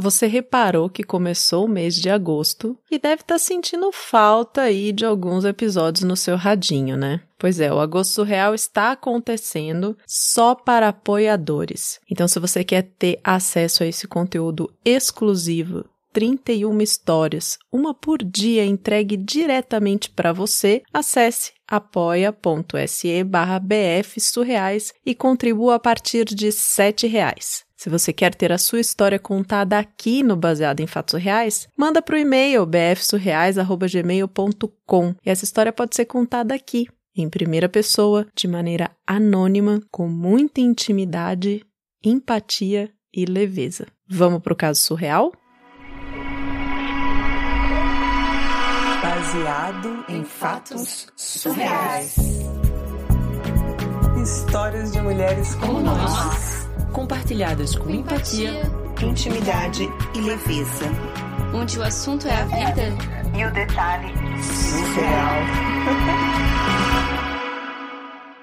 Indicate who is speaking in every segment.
Speaker 1: Você reparou que começou o mês de agosto e deve estar tá sentindo falta aí de alguns episódios no seu radinho, né? Pois é, o Agosto Surreal está acontecendo só para apoiadores. Então, se você quer ter acesso a esse conteúdo exclusivo 31 histórias, uma por dia entregue diretamente para você, acesse apoia.se barra bfsurreais e contribua a partir de R$ reais. Se você quer ter a sua história contada aqui no Baseado em Fatos Reais, manda para o e-mail bfsurreais.gmail.com e essa história pode ser contada aqui, em primeira pessoa, de maneira anônima, com muita intimidade, empatia e leveza. Vamos para o caso surreal?
Speaker 2: baseado em fatos surreais. Histórias de mulheres como nós,
Speaker 3: compartilhadas com empatia,
Speaker 2: intimidade e leveza.
Speaker 3: Onde o assunto é a vida
Speaker 2: e o detalhe surreal.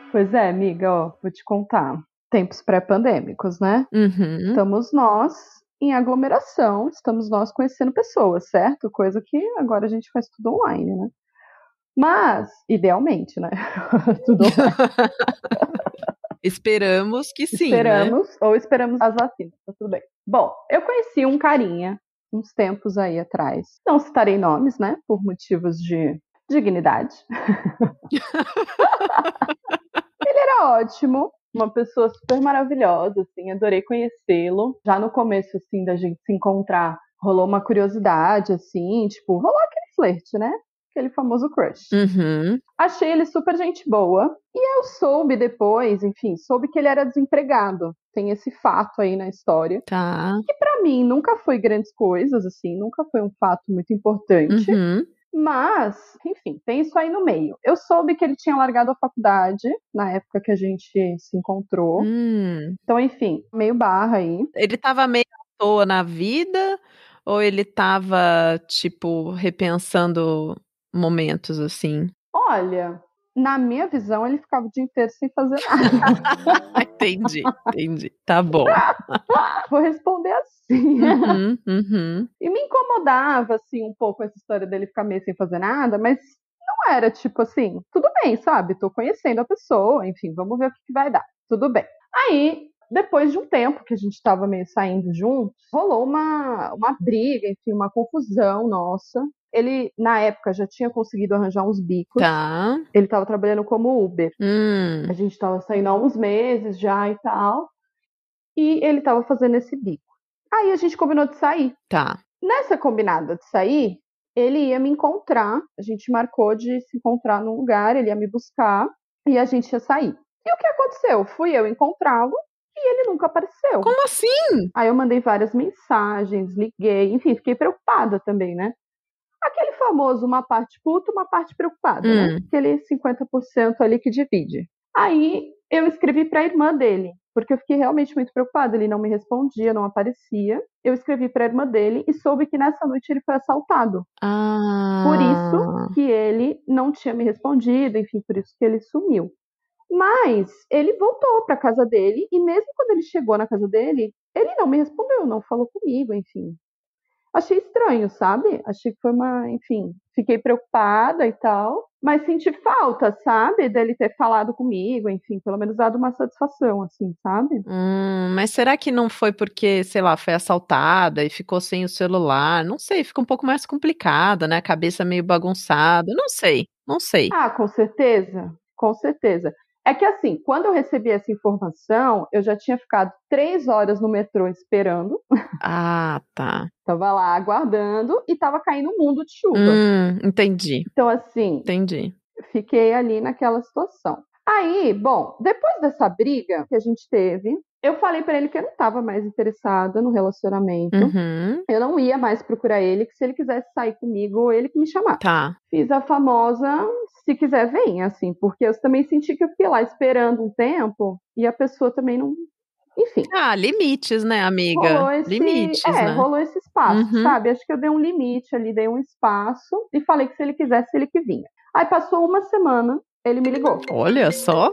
Speaker 4: Pois é, amiga, ó, vou te contar. Tempos pré-pandêmicos, né?
Speaker 1: Uhum.
Speaker 4: Estamos nós em aglomeração, estamos nós conhecendo pessoas, certo? Coisa que agora a gente faz tudo online, né? Mas, idealmente, né? tudo online.
Speaker 1: Esperamos que sim.
Speaker 4: Né? Esperamos,
Speaker 1: né?
Speaker 4: ou esperamos as vacinas, tá tudo bem. Bom, eu conheci um carinha uns tempos aí atrás. Não citarei nomes, né? Por motivos de dignidade. Ele era ótimo, uma pessoa super maravilhosa, assim, adorei conhecê-lo. Já no começo, assim, da gente se encontrar, rolou uma curiosidade, assim, tipo, rolou aquele flerte, né? Aquele famoso crush.
Speaker 1: Uhum.
Speaker 4: Achei ele super gente boa. E eu soube depois, enfim, soube que ele era desempregado. Tem esse fato aí na história.
Speaker 1: Tá.
Speaker 4: Que para mim nunca foi grandes coisas, assim, nunca foi um fato muito importante.
Speaker 1: Uhum.
Speaker 4: Mas, enfim, tem isso aí no meio. Eu soube que ele tinha largado a faculdade na época que a gente se encontrou.
Speaker 1: Hum.
Speaker 4: Então, enfim, meio barra aí.
Speaker 1: Ele tava meio à toa na vida? Ou ele tava, tipo, repensando momentos assim?
Speaker 4: Olha, na minha visão, ele ficava o dia inteiro sem fazer nada.
Speaker 1: entendi, entendi. Tá bom.
Speaker 4: Vou responder assim.
Speaker 1: Uhum, uhum.
Speaker 4: E me incomodava, assim, um pouco essa história dele ficar meio sem fazer nada, mas não era tipo assim, tudo bem, sabe? Tô conhecendo a pessoa, enfim, vamos ver o que, que vai dar. Tudo bem. Aí, depois de um tempo que a gente estava meio saindo juntos, rolou uma, uma briga, enfim, uma confusão nossa. Ele, na época, já tinha conseguido arranjar uns bicos.
Speaker 1: Tá.
Speaker 4: Ele estava trabalhando como Uber.
Speaker 1: Hum.
Speaker 4: A gente estava saindo há uns meses já e tal. E ele estava fazendo esse bico. Aí a gente combinou de sair.
Speaker 1: Tá.
Speaker 4: Nessa combinada de sair, ele ia me encontrar. A gente marcou de se encontrar num lugar, ele ia me buscar e a gente ia sair. E o que aconteceu? Fui eu encontrá-lo e ele nunca apareceu.
Speaker 1: Como assim?
Speaker 4: Aí eu mandei várias mensagens, liguei, enfim, fiquei preocupada também, né? Aquele famoso uma parte puta, uma parte preocupada, né?
Speaker 1: Hum.
Speaker 4: Aquele 50% ali que divide. Aí eu escrevi para a irmã dele, porque eu fiquei realmente muito preocupada. Ele não me respondia, não aparecia. Eu escrevi para a irmã dele e soube que nessa noite ele foi assaltado.
Speaker 1: Ah.
Speaker 4: Por isso que ele não tinha me respondido, enfim, por isso que ele sumiu. Mas ele voltou para casa dele e mesmo quando ele chegou na casa dele, ele não me respondeu, não falou comigo, enfim. Achei estranho, sabe? Achei que foi uma, enfim, fiquei preocupada e tal, mas senti falta, sabe, dele ter falado comigo, enfim, pelo menos dado uma satisfação, assim, sabe?
Speaker 1: Hum, mas será que não foi porque, sei lá, foi assaltada e ficou sem o celular? Não sei, fica um pouco mais complicada, né? A cabeça meio bagunçada. Não sei, não sei.
Speaker 4: Ah, com certeza, com certeza. É que assim, quando eu recebi essa informação, eu já tinha ficado três horas no metrô esperando.
Speaker 1: Ah, tá.
Speaker 4: Tava lá aguardando e tava caindo um mundo de chuva.
Speaker 1: Hum, entendi.
Speaker 4: Então, assim,
Speaker 1: Entendi.
Speaker 4: fiquei ali naquela situação. Aí, bom, depois dessa briga que a gente teve, eu falei pra ele que eu não tava mais interessada no relacionamento.
Speaker 1: Uhum.
Speaker 4: Eu não ia mais procurar ele, que se ele quisesse sair comigo, ele que me chamava.
Speaker 1: Tá.
Speaker 4: Fiz a famosa, se quiser, vem, assim, porque eu também senti que eu fiquei lá esperando um tempo e a pessoa também não. Enfim.
Speaker 1: Ah, limites, né, amiga?
Speaker 4: Rolou esse,
Speaker 1: limites,
Speaker 4: é,
Speaker 1: né?
Speaker 4: rolou esse espaço,
Speaker 1: Uhum.
Speaker 4: sabe? Acho que eu dei um limite ali, dei um espaço e falei que se ele quisesse, ele que vinha. Aí passou uma semana, ele me ligou.
Speaker 1: Olha só.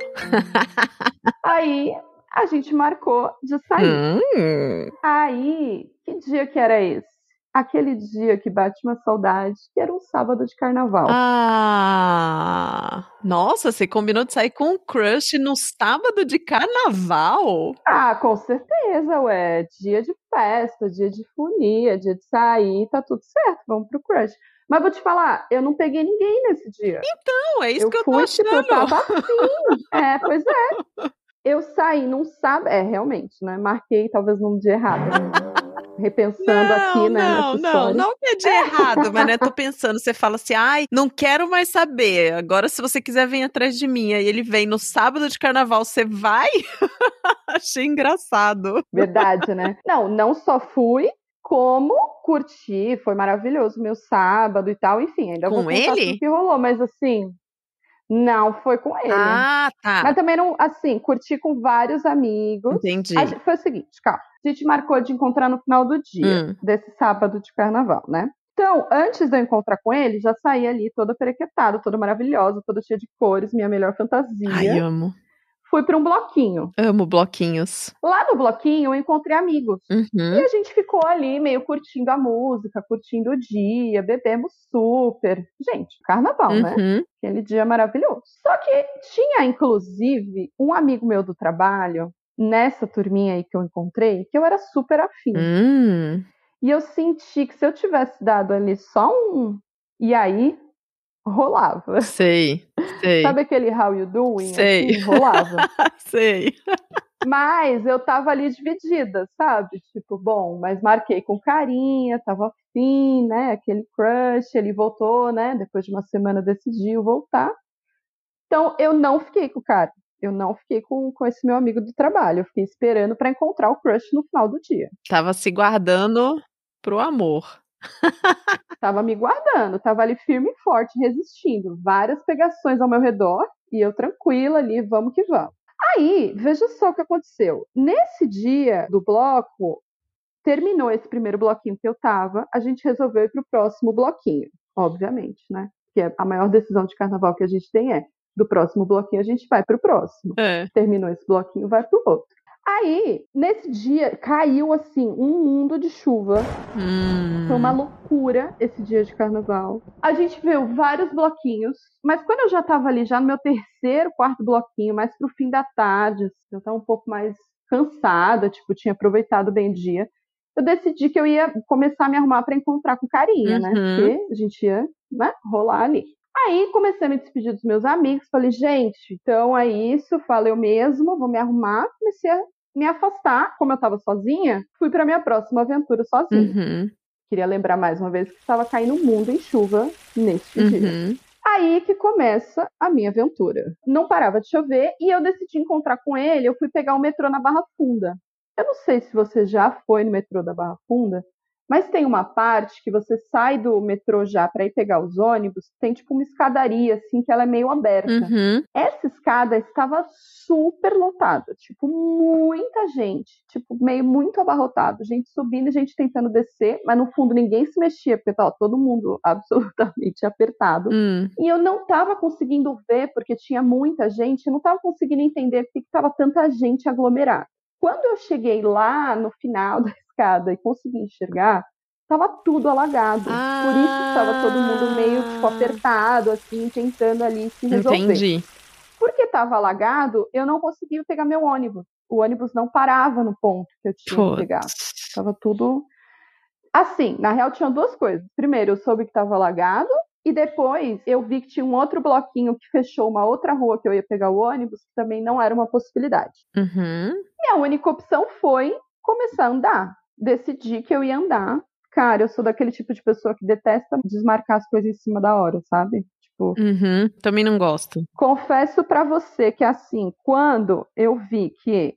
Speaker 4: Aí, A gente marcou de sair.
Speaker 1: Hum.
Speaker 4: Aí, que dia que era esse? Aquele dia que bate uma saudade, que era um sábado de carnaval.
Speaker 1: Ah, nossa, você combinou de sair com um crush no sábado de carnaval?
Speaker 4: Ah, com certeza, ué. Dia de festa, dia de folia, dia de sair, tá tudo certo, vamos pro crush. Mas vou te falar, eu não peguei ninguém nesse dia.
Speaker 1: Não, é isso
Speaker 4: eu
Speaker 1: que eu tô
Speaker 4: fui, tipo, eu
Speaker 1: achando.
Speaker 4: tava assim. É, pois é. Eu saí num sábado. É, realmente, né? Marquei talvez num dia errado. Repensando aqui, né?
Speaker 1: não, não, não que é de errado, mas né, tô pensando, você fala assim, ai, não quero mais saber, agora se você quiser vem atrás de mim, aí ele vem no sábado de carnaval, você vai? Achei engraçado.
Speaker 4: Verdade, né? Não, não só fui, como curti, foi maravilhoso meu sábado e tal, enfim, ainda vou
Speaker 1: Com
Speaker 4: contar
Speaker 1: ele?
Speaker 4: tudo que rolou, mas assim, não foi com ele.
Speaker 1: Ah, tá,
Speaker 4: Mas também não, assim, curti com vários amigos.
Speaker 1: entendi.
Speaker 4: Gente, foi o seguinte, calma. A gente marcou de encontrar no final do dia,
Speaker 1: Hum.
Speaker 4: desse sábado de carnaval, né? Então, antes de eu encontrar com ele, já saí ali toda perequetada, toda maravilhosa, toda cheia de cores, minha melhor fantasia.
Speaker 1: Ai, amo.
Speaker 4: Fui para um bloquinho.
Speaker 1: Amo bloquinhos.
Speaker 4: Lá no bloquinho, eu encontrei amigos. E
Speaker 1: Uhum.
Speaker 4: a gente ficou ali meio curtindo a música, curtindo o dia, bebemos super. Gente, carnaval, né?
Speaker 1: Uhum.
Speaker 4: Aquele dia maravilhoso. Só que tinha, inclusive, um amigo meu do trabalho, nessa turminha aí que eu encontrei, que eu era super afim.
Speaker 1: Hum.
Speaker 4: E eu senti que se eu tivesse dado ali só um. E aí, rolava.
Speaker 1: Sei, sei,
Speaker 4: Sabe aquele how you doing?
Speaker 1: Sei.
Speaker 4: Assim, rolava.
Speaker 1: sei.
Speaker 4: Mas eu tava ali dividida, sabe? Tipo, bom, mas marquei com carinha, tava afim, né? Aquele crush, ele voltou, né? Depois de uma semana decidiu voltar. Então eu não fiquei com o cara. Eu não fiquei com, com esse meu amigo do trabalho. Eu fiquei esperando pra encontrar o crush no final do dia.
Speaker 1: Tava se guardando pro amor.
Speaker 4: Tava me guardando, tava ali firme e forte, resistindo. Várias pegações ao meu redor e eu tranquila ali, vamos que vamos. Aí, veja só o que aconteceu. Nesse dia do bloco, terminou esse primeiro bloquinho que eu tava, a gente resolveu ir pro próximo bloquinho, obviamente, né? Porque a maior decisão de carnaval que a gente tem é do próximo bloquinho a gente vai pro próximo.
Speaker 1: É.
Speaker 4: Terminou esse bloquinho, vai pro outro. Aí, nesse dia, caiu assim um mundo de chuva.
Speaker 1: Hum.
Speaker 4: Foi uma loucura esse dia de carnaval. A gente viu vários bloquinhos, mas quando eu já tava ali, já no meu terceiro, quarto bloquinho, mais pro fim da tarde, assim, eu tava um pouco mais cansada, tipo, tinha aproveitado bem o dia. Eu decidi que eu ia começar a me arrumar para encontrar com carinha, né?
Speaker 1: Uhum.
Speaker 4: Porque a gente ia, né, rolar ali. Aí comecei a me despedir dos meus amigos, falei, gente, então é isso, falei eu mesmo, vou me arrumar, comecei a me afastar, como eu tava sozinha, fui para minha próxima aventura sozinha.
Speaker 1: Uhum.
Speaker 4: Queria lembrar mais uma vez que estava caindo o mundo em chuva neste dia.
Speaker 1: Uhum.
Speaker 4: Aí que começa a minha aventura. Não parava de chover e eu decidi encontrar com ele. Eu fui pegar o metrô na Barra Funda. Eu não sei se você já foi no metrô da Barra Funda, mas tem uma parte que você sai do metrô já para ir pegar os ônibus, tem tipo uma escadaria assim que ela é meio aberta.
Speaker 1: Uhum.
Speaker 4: Essa escada estava super lotada, tipo, muita gente, tipo, meio muito abarrotado, gente subindo e gente tentando descer, mas no fundo ninguém se mexia, porque tava todo mundo absolutamente apertado.
Speaker 1: Hum.
Speaker 4: E eu não estava conseguindo ver, porque tinha muita gente, eu não estava conseguindo entender por que estava tanta gente aglomerada. Quando eu cheguei lá no final da escada e consegui enxergar, estava tudo alagado. Por isso estava todo mundo meio tipo apertado, assim, tentando ali se resolver.
Speaker 1: Entendi.
Speaker 4: Porque estava alagado, eu não conseguia pegar meu ônibus. O ônibus não parava no ponto que eu tinha que pegar.
Speaker 1: Putz.
Speaker 4: Tava tudo. Assim, na real tinham duas coisas. Primeiro, eu soube que estava alagado, e depois eu vi que tinha um outro bloquinho que fechou uma outra rua que eu ia pegar o ônibus, que também não era uma possibilidade.
Speaker 1: Uhum.
Speaker 4: E a única opção foi começar a andar. Decidi que eu ia andar. Cara, eu sou daquele tipo de pessoa que detesta desmarcar as coisas em cima da hora, sabe? Tipo,
Speaker 1: Uhum. Também não gosto.
Speaker 4: confesso pra você que assim, quando eu vi que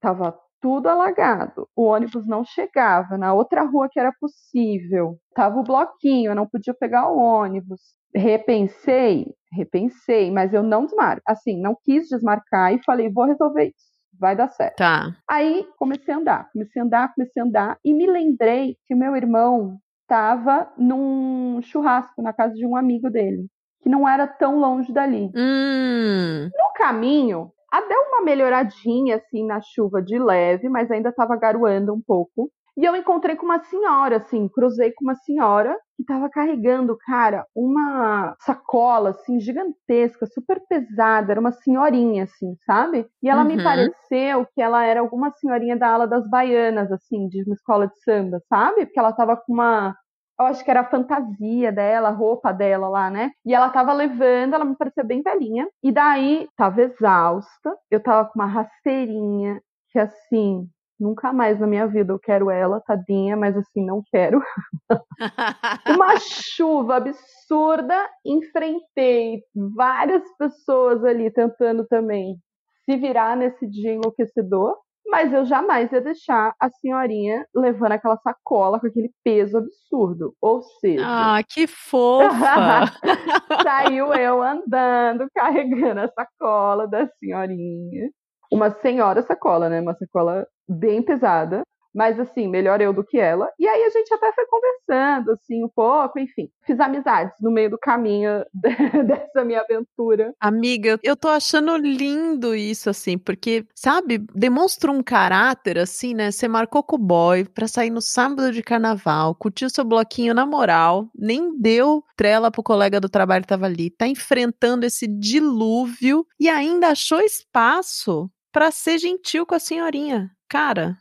Speaker 4: tava tudo alagado, o ônibus não chegava na outra rua que era possível, tava o bloquinho, eu não podia pegar o ônibus. Repensei, repensei, mas eu não desmarco. Assim, não quis desmarcar e falei, vou resolver isso, vai dar certo.
Speaker 1: Tá.
Speaker 4: Aí comecei a andar, comecei a andar, comecei a andar e me lembrei que o meu irmão estava num churrasco na casa de um amigo dele, que não era tão longe dali.
Speaker 1: Hum.
Speaker 4: No caminho, deu uma melhoradinha assim na chuva de leve, mas ainda estava garoando um pouco. E eu encontrei com uma senhora, assim, cruzei com uma senhora estava carregando, cara, uma sacola, assim, gigantesca, super pesada, era uma senhorinha, assim, sabe? E ela me
Speaker 1: Uhum.
Speaker 4: pareceu que ela era alguma senhorinha da ala das baianas, assim, de uma escola de samba, sabe? Porque ela tava com uma. Eu acho que era a fantasia dela, a roupa dela lá, né? E ela tava levando, ela me parecia bem velhinha. E daí, tava exausta, eu tava com uma rasteirinha, que assim, nunca mais na minha vida eu quero ela, tadinha, mas assim, não quero. Uma chuva absurda, enfrentei várias pessoas ali tentando também se virar nesse dia enlouquecedor, mas eu jamais ia deixar a senhorinha levando aquela sacola com aquele peso absurdo. Ou seja,
Speaker 1: ah, que fofa!
Speaker 4: saiu eu andando, carregando a sacola da senhorinha. Uma senhora sacola, né? Uma sacola bem pesada. Mas assim, melhor eu do que ela. E aí a gente até foi conversando, assim, um pouco, enfim. Fiz amizades no meio do caminho dessa minha aventura.
Speaker 1: Amiga, eu tô achando lindo isso, assim, porque, sabe, demonstra um caráter, assim, né? Você marcou com o boy pra sair no sábado de carnaval, curtiu seu bloquinho na moral, nem deu trela pro colega do trabalho que tava ali, tá enfrentando esse dilúvio e ainda achou espaço pra ser gentil com a senhorinha. Cara,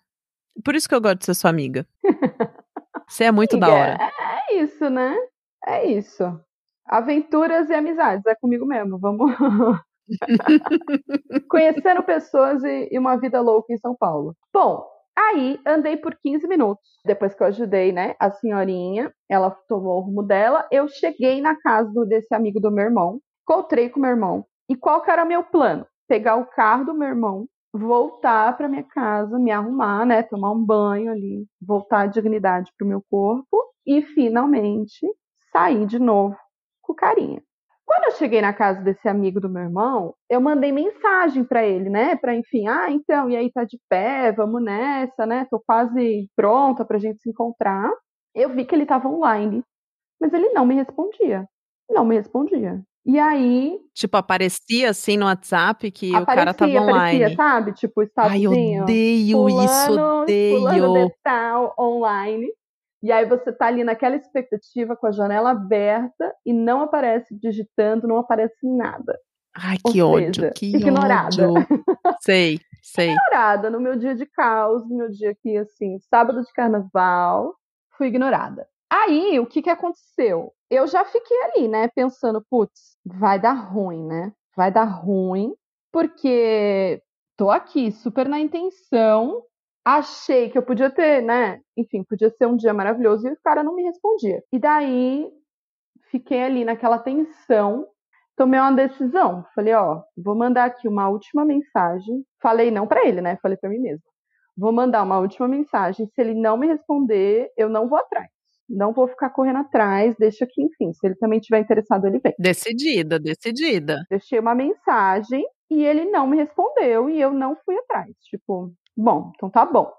Speaker 1: por isso que eu gosto de ser sua amiga. Você é muito da
Speaker 4: Amiga,
Speaker 1: hora.
Speaker 4: É isso, né? É isso. Aventuras e amizades, é comigo mesmo. Vamos. Conhecendo pessoas e, e uma vida louca em São Paulo. Bom, aí andei por 15 minutos. Depois que eu ajudei, né, a senhorinha, ela tomou o rumo dela. Eu cheguei na casa desse amigo do meu irmão, encontrei com o meu irmão. E qual que era o meu plano? Pegar o carro do meu irmão, voltar para minha casa, me arrumar, né, tomar um banho ali, voltar a dignidade pro meu corpo e finalmente sair de novo com carinha. Quando eu cheguei na casa desse amigo do meu irmão, eu mandei mensagem para ele, né? Para enfim, ah, então, e aí tá de pé, vamos nessa, né? Tô quase pronta pra gente se encontrar. Eu vi que ele tava online, mas ele não me respondia. Não me respondia. E aí,
Speaker 1: Tipo, aparecia assim no WhatsApp que o cara tava
Speaker 4: aparecia,
Speaker 1: online.
Speaker 4: aparecia, sabe? Tipo, o
Speaker 1: Ai, odeio isso,
Speaker 4: fulano, fulano
Speaker 1: odeio.
Speaker 4: de tal, online. E aí você tá ali naquela expectativa com a janela aberta e não aparece digitando, não aparece nada.
Speaker 1: Ai,
Speaker 4: Ou
Speaker 1: que ódio,
Speaker 4: seja,
Speaker 1: que
Speaker 4: ignorada.
Speaker 1: ódio. Sei, sei.
Speaker 4: Ignorada no meu dia de caos, no meu dia aqui, assim, sábado de carnaval, fui ignorada. Aí, o que que aconteceu? Eu já fiquei ali, né, pensando, putz, vai dar ruim, né? Vai dar ruim, porque tô aqui super na intenção, achei que eu podia ter, né? Enfim, podia ser um dia maravilhoso e o cara não me respondia. E daí fiquei ali naquela tensão, tomei uma decisão. Falei, ó, vou mandar aqui uma última mensagem. Falei não pra ele, né? Falei pra mim mesma. Vou mandar uma última mensagem. Se ele não me responder, eu não vou atrás. Não vou ficar correndo atrás. Deixa que, enfim, se ele também estiver interessado, ele vem.
Speaker 1: Decidida, decidida.
Speaker 4: Deixei uma mensagem e ele não me respondeu e eu não fui atrás. Tipo, bom, então tá bom.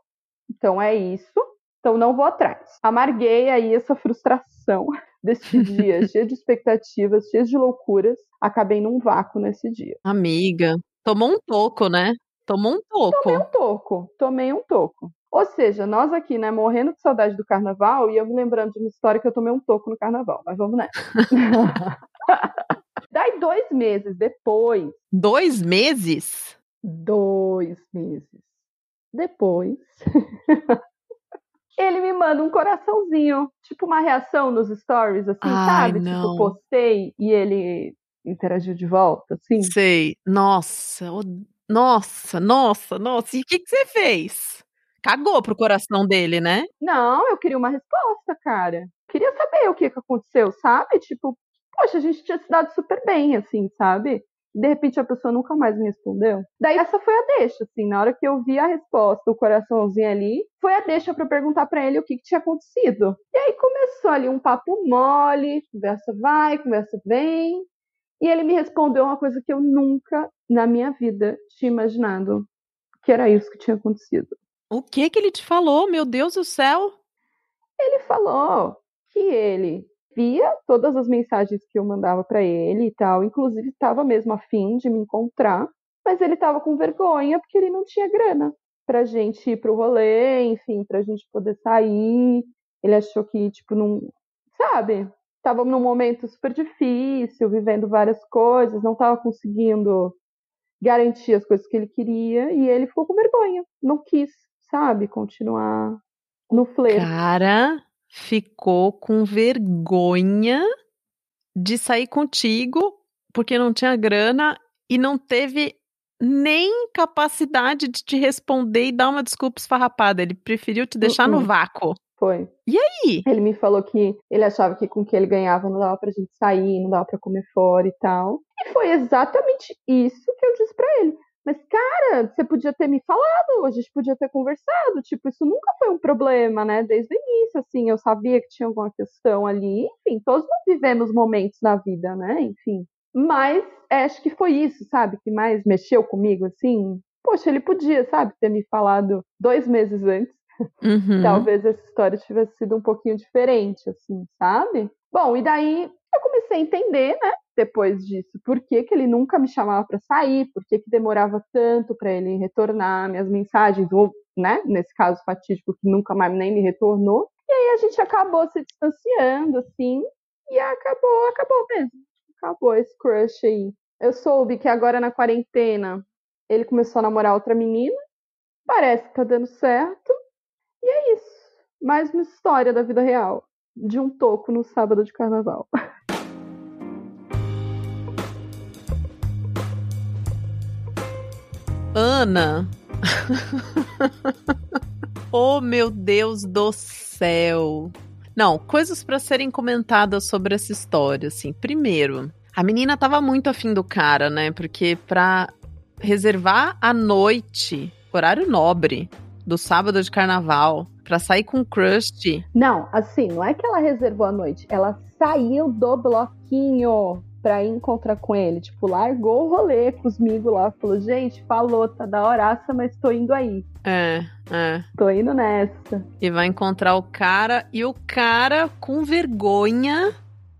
Speaker 4: Então é isso. Então não vou atrás. Amarguei aí essa frustração desse dia, cheio de expectativas, cheio de loucuras. Acabei num vácuo nesse dia.
Speaker 1: Amiga, tomou um toco, né? Tomou um toco.
Speaker 4: Tomei um toco, tomei um toco. Ou seja, nós aqui, né, morrendo de saudade do carnaval, e eu me lembrando de uma história que eu tomei um toco no carnaval, mas vamos nessa. Daí, dois meses depois,
Speaker 1: Dois meses?
Speaker 4: dois meses depois, ele me manda um coraçãozinho, tipo uma reação nos stories, assim,
Speaker 1: Ai,
Speaker 4: sabe?
Speaker 1: não.
Speaker 4: Tipo, postei e ele interagiu de volta, assim.
Speaker 1: Sei. Nossa, nossa, nossa, nossa. E o que, que você fez? Cagou pro coração dele, né?
Speaker 4: Não, eu queria uma resposta, cara. Queria saber o que, que aconteceu, sabe? Tipo, poxa, a gente tinha se dado super bem, assim, sabe? De repente a pessoa nunca mais me respondeu. Daí essa foi a deixa, assim, na hora que eu vi a resposta, o coraçãozinho ali, foi a deixa eu perguntar pra ele o que, que tinha acontecido. E aí começou ali um papo mole, conversa vai, conversa vem. E ele me respondeu uma coisa que eu nunca na minha vida tinha imaginado que era isso que tinha acontecido.
Speaker 1: O que que ele te falou? Meu Deus do céu.
Speaker 4: ele falou que ele via todas as mensagens que eu mandava para ele e tal, inclusive estava mesmo afim de me encontrar, mas ele tava com vergonha porque ele não tinha grana pra gente ir pro rolê, enfim, pra gente poder sair. Ele achou que, tipo, não. Sabe? Tava num momento super difícil, vivendo várias coisas, não tava conseguindo garantir as coisas que ele queria, e ele ficou com vergonha, não quis, sabe, continuar no flerte.
Speaker 1: Cara, ficou com vergonha de sair contigo porque não tinha grana e não teve nem capacidade de te responder e dar uma desculpa esfarrapada. Ele preferiu te deixar no
Speaker 4: Uh-uh.
Speaker 1: vácuo.
Speaker 4: Foi.
Speaker 1: E aí?
Speaker 4: Ele me falou que ele achava que com o que ele ganhava não dava pra gente sair, não dava pra comer fora e tal. E foi exatamente isso que eu disse pra ele. Mas, cara, você podia ter me falado, a gente podia ter conversado. Tipo, isso nunca foi um problema, né? Desde o início, assim, eu sabia que tinha alguma questão ali. Enfim, todos nós vivemos momentos na vida, né? Enfim. Mas é, acho que foi isso, sabe? Que mais mexeu comigo, assim. Poxa, ele podia, sabe, ter me falado dois meses antes.
Speaker 1: Uhum.
Speaker 4: Talvez essa história tivesse sido um pouquinho diferente, assim, sabe? Bom, e daí eu comecei a entender, né? Depois disso, por que, que ele nunca me chamava para sair, por que, que demorava tanto para ele retornar minhas mensagens, ou, né, nesse caso fatídico, que nunca mais nem me retornou. E aí a gente acabou se distanciando, assim, e acabou, acabou mesmo. Acabou esse crush aí. Eu soube que agora na quarentena ele começou a namorar outra menina, parece que tá dando certo. E é isso. Mais uma história da vida real. De um toco no sábado de carnaval.
Speaker 1: Ana. oh, meu Deus do céu. Não, coisas para serem comentadas sobre essa história, assim. Primeiro, a menina tava muito afim do cara, né? Porque pra reservar a noite, horário nobre, do sábado de carnaval, pra sair com o crush.
Speaker 4: Não, assim, não é que ela reservou a noite. Ela saiu do bloquinho pra ir encontrar com ele. Tipo, largou o rolê comigo lá. Falou, gente, falou, tá da horaça, mas tô indo aí.
Speaker 1: É, é.
Speaker 4: Tô indo nessa.
Speaker 1: E vai encontrar o cara, e o cara, com vergonha,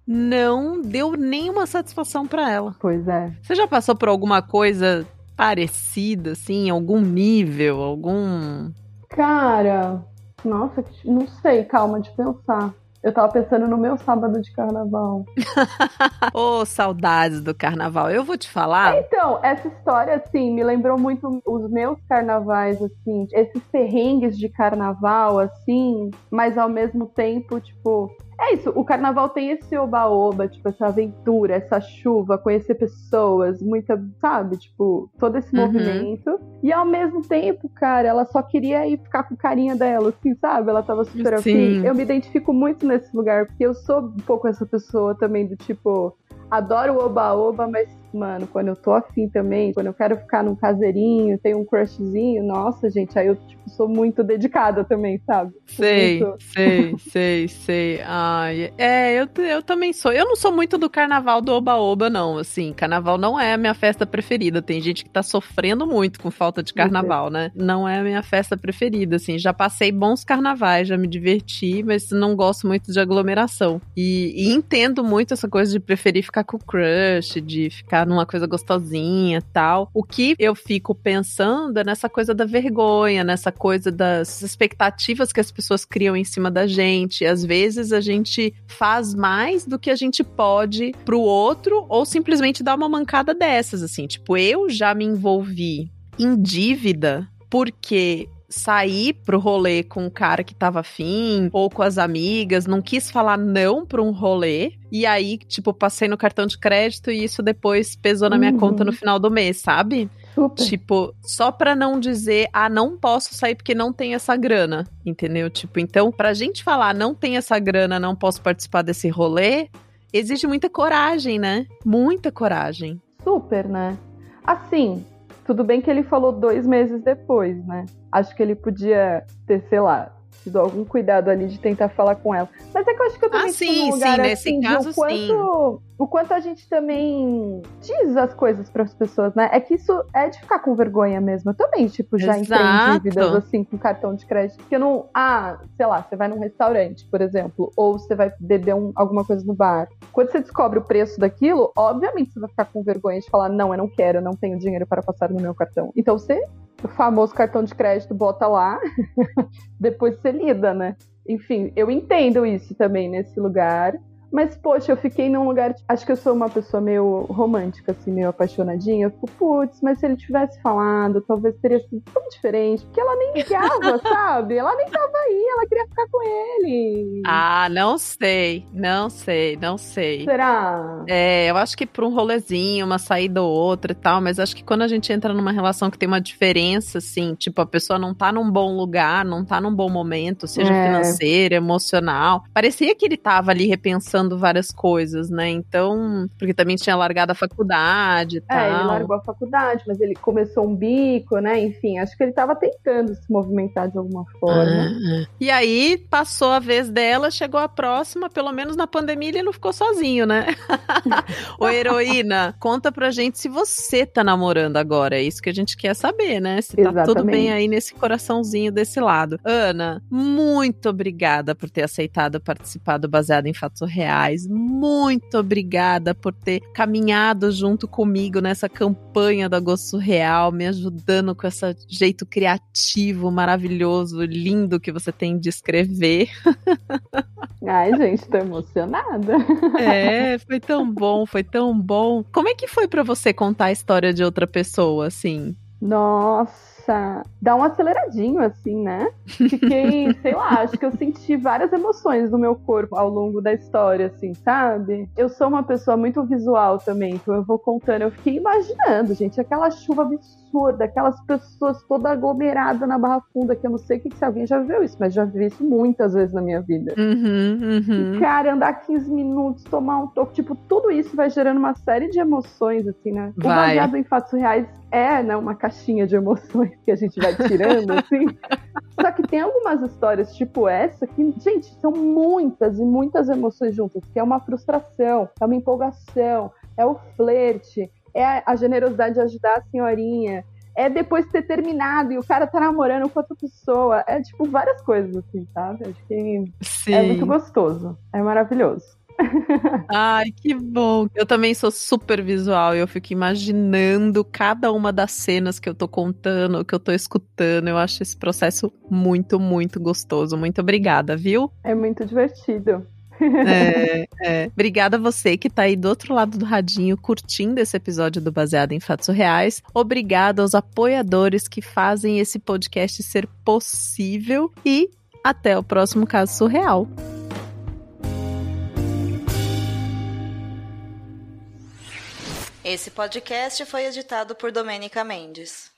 Speaker 1: não deu nenhuma satisfação pra ela.
Speaker 4: Pois é.
Speaker 1: Você já passou por alguma coisa parecida, assim, algum nível, algum.
Speaker 4: Cara, nossa, não sei, calma de pensar. Eu tava pensando no meu sábado de carnaval.
Speaker 1: Ô, saudades do carnaval. Eu vou te falar.
Speaker 4: Então, essa história, assim, me lembrou muito os meus carnavais, assim, esses perrengues de carnaval, assim, mas ao mesmo tempo, tipo. É isso, o carnaval tem esse oba-oba, tipo, essa aventura, essa chuva, conhecer pessoas, muita, sabe, tipo, todo esse
Speaker 1: Uhum.
Speaker 4: movimento. E ao mesmo tempo, cara, ela só queria ir ficar com carinha dela, assim, sabe? Ela tava super afim. Eu me identifico muito nesse lugar, porque eu sou um pouco essa pessoa também do tipo, adoro o oba-oba, mas, mano, quando eu tô afim também, quando eu quero ficar num caseirinho, tenho um crushzinho, nossa, gente, aí eu, tipo, sou muito dedicada também, sabe?
Speaker 1: Sei,
Speaker 4: Muito.
Speaker 1: sei, sei, sei. Ai, é, eu, eu também sou. Eu não sou muito do carnaval do Oba-Oba, não. Assim, carnaval não é a minha festa preferida. Tem gente que tá sofrendo muito com falta de carnaval, né? Não é a minha festa preferida, assim. Já passei bons carnavais, já me diverti, mas não gosto muito de aglomeração. E, e entendo muito essa coisa de preferir ficar com o crush, de ficar numa coisa gostosinha tal. O que eu fico pensando é nessa coisa da vergonha, nessa coisa das expectativas que as pessoas criam em cima da gente. Às vezes a gente faz mais do que a gente pode pro outro ou simplesmente dá uma mancada dessas, assim. Tipo, eu já me envolvi em dívida porque sair pro rolê com o cara que tava afim, ou com as amigas, não quis falar não pra um rolê, e aí, tipo, passei no cartão de crédito e isso depois pesou na minha
Speaker 4: Uhum.
Speaker 1: conta no final do mês, sabe?
Speaker 4: Super.
Speaker 1: Tipo, só pra não dizer, ah, não posso sair porque não tem essa grana, entendeu? Tipo, então, pra gente falar, não tem essa grana, não posso participar desse rolê, exige muita coragem, né? Muita coragem.
Speaker 4: Super, né? Assim, tudo bem que ele falou dois meses depois, né? Acho que ele podia ter, sei lá, Te dou algum cuidado ali de tentar falar com ela. Mas é que eu acho que eu também
Speaker 1: ah, sim,
Speaker 4: num lugar
Speaker 1: sim, nesse
Speaker 4: assim,
Speaker 1: caso,
Speaker 4: o quanto,
Speaker 1: sim.
Speaker 4: o quanto a gente também diz as coisas para as pessoas, né? É que isso é de ficar com vergonha mesmo. Eu também, tipo, já entrei em
Speaker 1: Exato.
Speaker 4: dívidas assim com cartão de crédito. Porque eu não. Ah, sei lá, você vai num restaurante, por exemplo, ou você vai beber um- alguma coisa no bar. Quando você descobre o preço daquilo, obviamente você vai ficar com vergonha de falar: não, eu não quero, eu não tenho dinheiro para passar no meu cartão. Então você, o famoso cartão de crédito, bota lá, depois você lida, né? Enfim, eu entendo isso também nesse lugar. Mas, poxa, eu fiquei num lugar. Acho que eu sou uma pessoa meio romântica, assim, meio apaixonadinha. Eu fico, putz, mas se ele tivesse falado, talvez teria sido tão diferente. Porque ela nem ligava, sabe? Ela nem tava aí, ela queria ficar com ele.
Speaker 1: Ah, não sei, não sei, não sei.
Speaker 4: Será?
Speaker 1: É, eu acho que por um rolezinho, uma saída ou outra e tal, mas acho que quando a gente entra numa relação que tem uma diferença, assim, tipo, a pessoa não tá num bom lugar, não tá num bom momento, seja
Speaker 4: É.
Speaker 1: financeiro, emocional. Parecia que ele tava ali repensando várias coisas, né? Então, porque também tinha largado a faculdade e tal.
Speaker 4: É, ele largou a faculdade, mas ele começou um bico, né? Enfim, acho que ele tava tentando se movimentar de alguma forma.
Speaker 1: Ah, ah. E aí passou a vez dela, chegou a próxima, pelo menos na pandemia ele não ficou sozinho, né? Ô heroína, conta pra gente se você tá namorando agora, é isso que a gente quer saber, né? Se tá tudo
Speaker 4: Exatamente.
Speaker 1: bem aí nesse coraçãozinho desse lado. Ana, muito obrigada por ter aceitado participar do Baseado em Fatos Reais. Muito obrigada por ter caminhado junto comigo nessa campanha do Agosto Real, me ajudando com esse jeito criativo, maravilhoso, lindo que você tem de escrever.
Speaker 4: Ai, gente, tô emocionada.
Speaker 1: É, foi tão bom, foi tão bom. Como é que foi pra você contar a história de outra pessoa, assim?
Speaker 4: Nossa, dá um aceleradinho assim, né? Fiquei, sei lá, acho que eu senti várias emoções no meu corpo ao longo da história, assim, sabe? Eu sou uma pessoa muito visual também, então eu vou contando. Eu fiquei imaginando, gente, aquela chuva absurda, aquelas pessoas toda aglomeradas na Barra Funda, que eu não sei o que, se alguém já viu isso, mas já vi isso muitas vezes na minha vida.
Speaker 1: Uhum,
Speaker 4: E,
Speaker 1: uhum.
Speaker 4: cara, andar 15 minutos, tomar um toque, tipo, tudo isso vai gerando uma série de emoções, assim, né? O
Speaker 1: Vai.
Speaker 4: baseado em fatos reais é, né, uma caixinha de emoções que a gente vai tirando, assim. Só que tem algumas histórias, tipo essa, que, gente, são muitas e muitas emoções juntas, que é uma frustração, é uma empolgação, é o flerte, é a, generosidade de ajudar a senhorinha, é depois ter terminado e o cara tá namorando com outra pessoa. É, tipo, várias coisas, assim, sabe? Acho que
Speaker 1: Sim.
Speaker 4: é muito gostoso. É maravilhoso.
Speaker 1: Ai, que bom. Eu também sou super visual e eu fico imaginando cada uma das cenas que eu tô contando, que eu tô escutando. Eu acho esse processo muito, muito gostoso. Muito obrigada, viu?
Speaker 4: É muito divertido.
Speaker 1: É, é. Obrigada a você que tá aí do outro lado do radinho curtindo esse episódio do Baseado em Fatos Reais. Obrigada aos apoiadores que fazem esse podcast ser possível e até o próximo caso surreal.
Speaker 5: Esse podcast foi editado por Domênica Mendes.